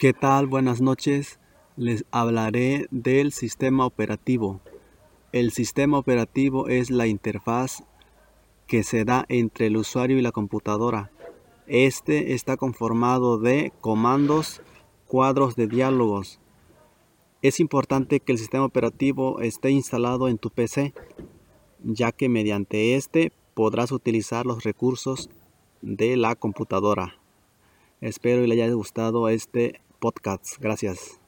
¿Qué tal? Buenas noches. Les hablaré del sistema operativo. El sistema operativo es la interfaz que se da entre el usuario y la computadora. Este está conformado de comandos, cuadros de diálogos. Es importante que el sistema operativo esté instalado en tu PC, ya que mediante este podrás utilizar los recursos de la computadora. Espero y le haya gustado este podcast. Gracias.